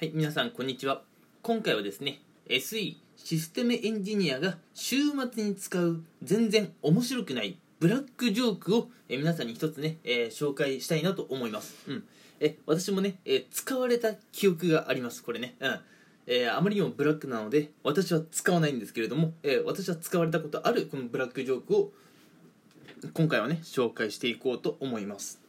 はい、皆さんこんにちは。今回はですね、SE システムエンジニアが週末に使う全然面白くないブラックジョークを、え皆さんに一つね、えー紹介したいなと思います。うん。え、私もね、え使われた記憶があります。これね。うん。えーあまりにもブラックなので、私は使わないんですけれども、えー私は使われたことあるこのブラックジョークを今回はね、紹介していこうと思います。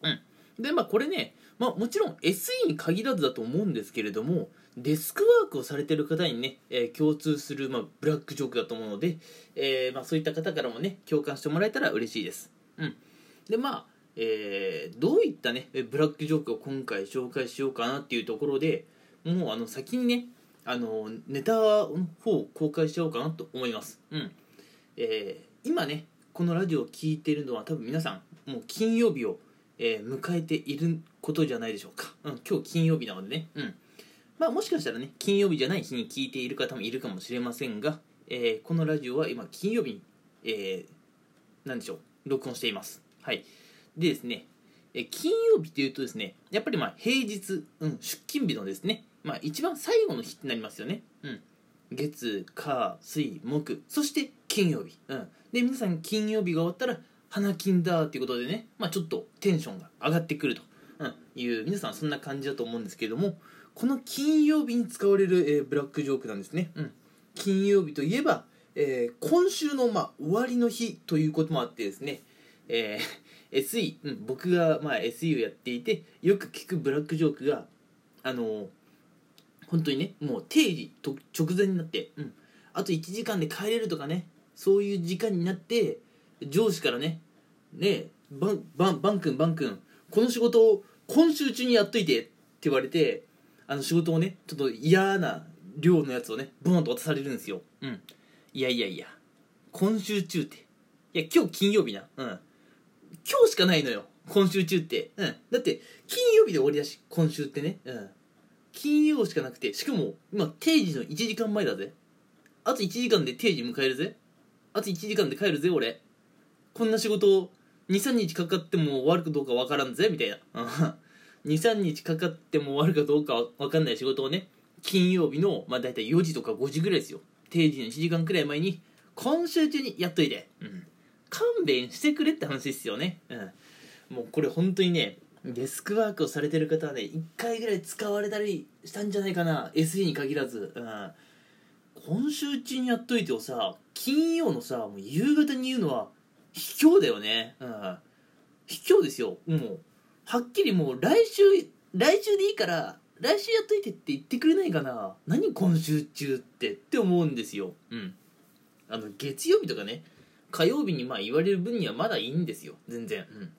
うん。で、まあこれね、まあもちろん SE に限らずだと思うんですけれども、デスクワークをされてる方にね、えー共通する、まあ、ブラックジョークだと思うので、えーまあ、そういった方からもね、共感してもらえたら嬉しいです。うん。で、まあ、えーどういったね、ブラックジョークを今回紹介しようかなっていうところで、もうあの先にね、あのネタの方を公開しちゃおうかなと思います。うん。え今ね、このラジオを聴いてるのは多分皆さん、もう金曜日を、えー迎えていることじゃないでしょうか。うん、今日金曜日なのでね。うん。まあもしかしたらね、金曜日じゃない日に聞いている方もいるかもしれませんが、えーこのラジオは今金曜日に、えー、なんでしょう、録音しています。はい。でですね、えー金曜日というとですね、やっぱりまあ平日、うん、出勤日のですね、まあ一番最後の日ってなりますよね。うん。月、火、水、木、そして金曜日。うん。で、皆さん金曜日が終わったら、花金だっていうことでね、まあちょっとテンションが上がってくると、いう、皆さんそんな感じだと思うんですけれども、この金曜日に使われる、えーブラックジョークなんですね。うん。金曜日といえば、えー今週の、まあ、終わりの日ということもあってですね、えー SE、うん、僕が、まあ、SE をやっていてよく聞くブラックジョークがあのー本当にねもう定時と直前になって、うん、あと1時間で帰れるとかねそういう時間になって上司からねねえバンバンバン君バン君この仕事を今週中にやっといてって言われてあの仕事をねちょっと嫌な量のやつをねボンと渡されるんですよ。うん。いやいやいや今週中って。いや今日金曜日な。うん。今日しかないのよ今週中って。うん。だって金曜日で終わりだし今週ってね。うん。金曜しかなくてしかも今定時の1時間前だぜ。あと1時間で定時迎えるぜ。あと1時間で帰るぜ俺こんな仕事23日かかっても終わるかどうかわからんぜみたいな。23日かかっても終わるかどうかわかんない仕事をね金曜日のまあ大体4時とか5時ぐらいですよ。定時の1時間くらい前に今週中にやっといて、うん、勘弁してくれって話ですよね、うん、もうこれ本当にねデスクワークをされてる方はね1回ぐらい使われたりしたんじゃないかな。SE に限らず、うん、今週中にやっといてをさ金曜のさもう夕方に言うのは卑怯だよね、うん、卑怯ですよ。もうはっきりもう来週来週でいいから来週やっといてって言ってくれないかな。何今週中ってって思うんですよ。うん。あの月曜日とかね火曜日にまあ言われる分にはまだいいんですよ。全然。うん。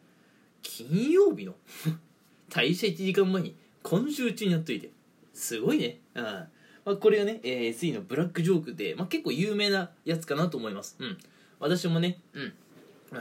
金曜日の 退社1時間前に今週中にやっといて。すごいね。うん。まあ、これがね、えー SE のブラックジョークで、まあ、結構有名なやつかなと思います。うん。私もねうん。まあ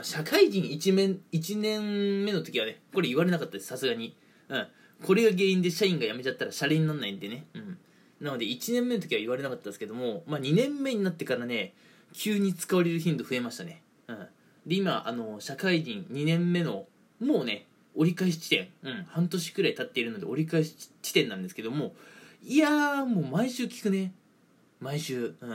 社会人1年 ,1 年目の時はねこれ言われなかったですさすがに。うん。これが原因で社員が辞めちゃったらシャレにならないんでね。うん。なので1年目の時は言われなかったですけども、まあ、2年目になってからね急に使われる頻度増えましたね。うん。で今あの社会人2年目のもうね折り返し地点、うん、半年くらい経っているので折り返し地点なんですけどもいやーもう毎週聞くね。毎週、うん、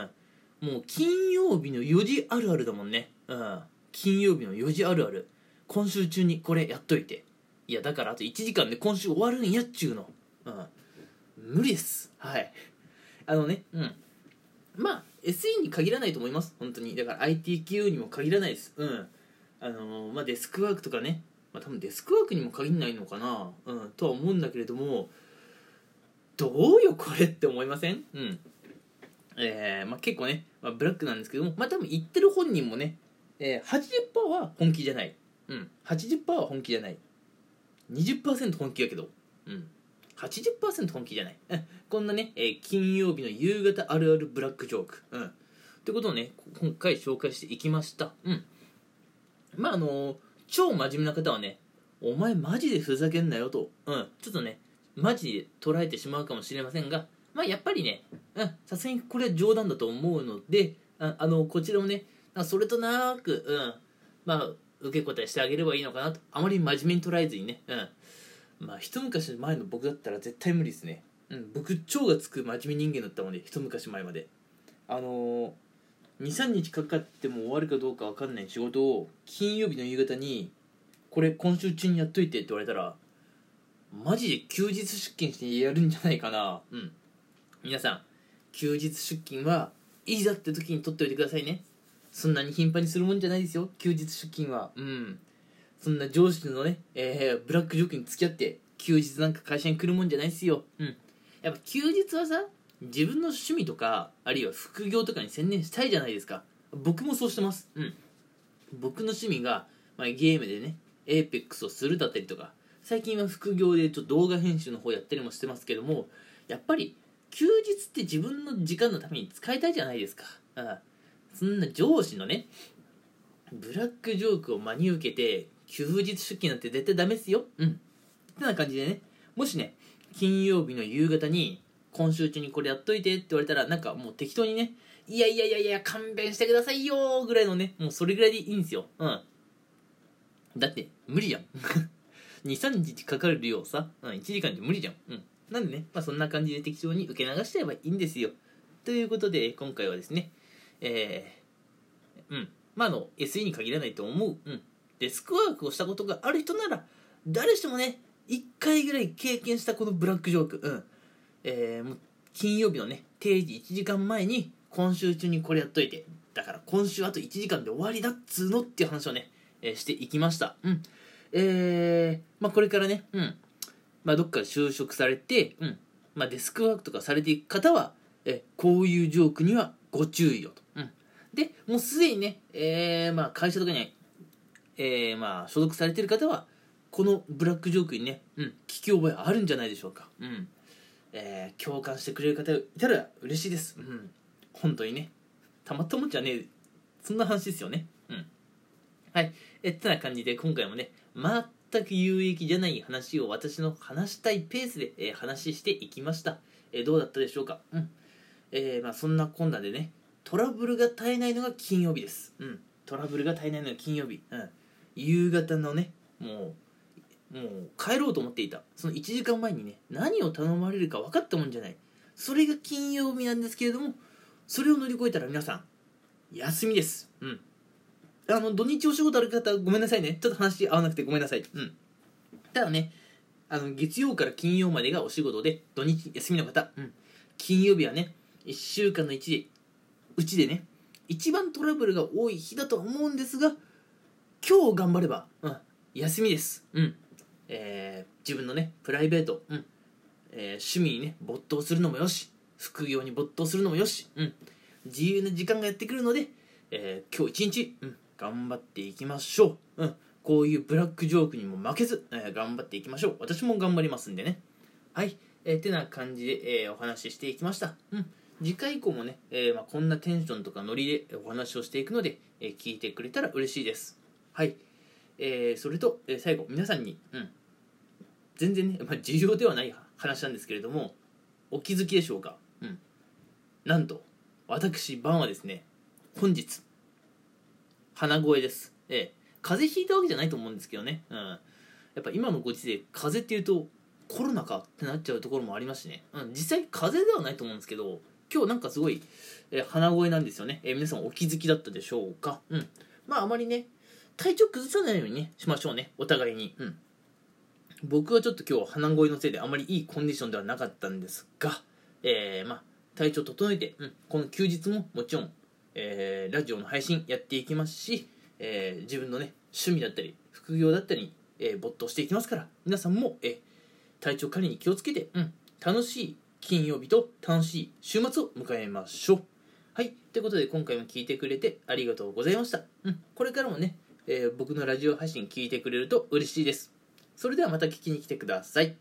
もう金曜日の4時あるあるだもんね、うん、金曜日の4時あるある。今週中にこれやっといて。いやだからあと1時間で今週終わるんやっちゅうの、うん、無理です。はい。あのね。うん。まあ SE に限らないと思います。本当に。だから IT 企業にも限らないです。うん。あのーまあデスクワークとかね。まあ多分デスクワークにも限らないのかな。うん。とは思うんだけれどもどうよこれって思いません？うん。えーまあ、結構ね、まあ、ブラックなんですけども。まあ多分言ってる本人もね、えー、80%は本気じゃない。うん。80%は本気じゃない。20%本気やけど。うん。80%本気じゃない。うんこんなね、えー金曜日の夕方あるあるブラックジョーク。うん。ってことをね今回紹介していきました。うん。まああのー超真面目な方はねお前マジでふざけんなよと。うん。ちょっとねマジで捉えてしまうかもしれませんがまあやっぱりねうんさすがにこれは冗談だと思うのでああのこちらもねあそれとなくうん。まあ受け答えしてあげればいいのかなと。あまり真面目に捉えずにね。うん。まあ一昔前の僕だったら絶対無理ですね。うん、僕超がつく真面目人間だったので一昔前まで。あのー、23日かかっても終わるかどうか分かんない仕事を金曜日の夕方にこれ今週中にやっといてって言われたらマジで休日出勤してやるんじゃないかな。うん。皆さん休日出勤はいざって時に取っておいてくださいね。そんなに頻繁にするもんじゃないですよ。休日出勤は。うん。そんな上司のね、えー、ブラックジョークに付き合って休日なんか会社に来るもんじゃないですよ。うん。やっぱ休日はさ自分の趣味とかあるいは副業とかに専念したいじゃないですか。僕もそうしてます。うん。僕の趣味が、まあ、ゲームでね APEX をするだったりとか最近は副業でちょっと動画編集の方やったりもしてますけどもやっぱり休日って自分の時間のために使いたいじゃないですか。ああそんな上司のねブラックジョークを真に受けて休日出勤なんて絶対ダメっすよ。うん。ってな感じでね。もしね金曜日の夕方に今週中にこれやっといてって言われたらなんかもう適当にねいやいやいやいや勘弁してくださいよぐらいのねもうそれぐらいでいいんですよ。うん。だって無理じゃん。23日かかるようさ、うん、1時間じゃ無理じゃん。うん。なんでね、まあ、そんな感じで適当に受け流しちゃえばいいんですよ。ということで今回はですねえー、うん。まああの SE に限らないと思う、うん、デスクワークをしたことがある人なら誰しもね1回ぐらい経験したこのブラックジョーク、うん。えー、もう金曜日のね定時1時間前に今週中にこれやっといて。だから今週あと1時間で終わりだっつうのっていう話をね、えー、していきました。うん。えー、まあこれからねうん。まあどっかで就職されてうん。まあデスクワークとかされていく方はえこういうジョークにはご注意をと、うん、でもうすでにね、えーまあ、会社とかに、えーまあ、所属されてる方はこのブラックジョークにね、うん、聞き覚えあるんじゃないでしょうか、うん。えー、共感してくれる方いたら嬉しいです、うん、本当にね。たまったもんじゃねえ。そんな話ですよね。うん。はい。えってな感じで今回もね全く有益じゃない話を私の話したいペースで、えー、話していきました、えー、どうだったでしょうか。うんえー、まあ、そんなこんなでねトラブルが絶えないのが金曜日です、うん、トラブルが絶えないのが金曜日、うん、夕方のねもうもう帰ろうと思っていた。その1時間前にね何を頼まれるか分かったもんじゃない。それが金曜日なんですけれどもそれを乗り越えたら皆さん休みです。うん。あの土日お仕事ある方ごめんなさいね。ちょっと話合わなくてごめんなさい。うん。ただねあの月曜から金曜までがお仕事で土日休みの方、うん、金曜日はね1週間の1でうちでね一番トラブルが多い日だと思うんですが今日頑張れば、うん、休みです。うん。えー、自分のねプライベート、うんえー、趣味にね没頭するのもよし副業に没頭するのもよし、うん、自由な時間がやってくるので、えー、今日一日、うん、頑張っていきましょう、うん、こういうブラックジョークにも負けず、えー、頑張っていきましょう。私も頑張りますんでね。はい、えー、てな感じで、えー、お話ししていきました。うん次回以降もね、えー、まあ、こんなテンションとかノリでお話をしていくので、えー、聞いてくれたら嬉しいです。はい、えー、それと、え最後皆さんに、うん、全然ね、まあ、重要ではない話なんですけれどもお気づきでしょうか、うん、なんと私バンはですね本日鼻声です、えー、風邪ひいたわけじゃないと思うんですけどね、うん、やっぱ今のご時世風邪っていうとコロナかってなっちゃうところもありますしね、うん、実際風邪ではないと思うんですけど今日なんかすごい、えー、鼻声なんですよね、えー、皆さんお気づきだったでしょうか？うん。まああまりね体調崩さないようにねしましょうね。お互いに。うん。僕はちょっと今日鼻声のせいであまりいいコンディションではなかったんですがえー、まあ体調整えて、うん、この休日ももちろん、えー、ラジオの配信やっていきますし、えー、自分のね趣味だったり副業だったり、えー、没頭していきますから皆さんも、えー、体調管理に気をつけて、うん、楽しい金曜日と楽しい週末を迎えましょう。はい。ということで今回も聞いてくれてありがとうございました。うん。これからもね、えー、僕のラジオ配信聞いてくれると嬉しいです。それではまた聞きに来てください。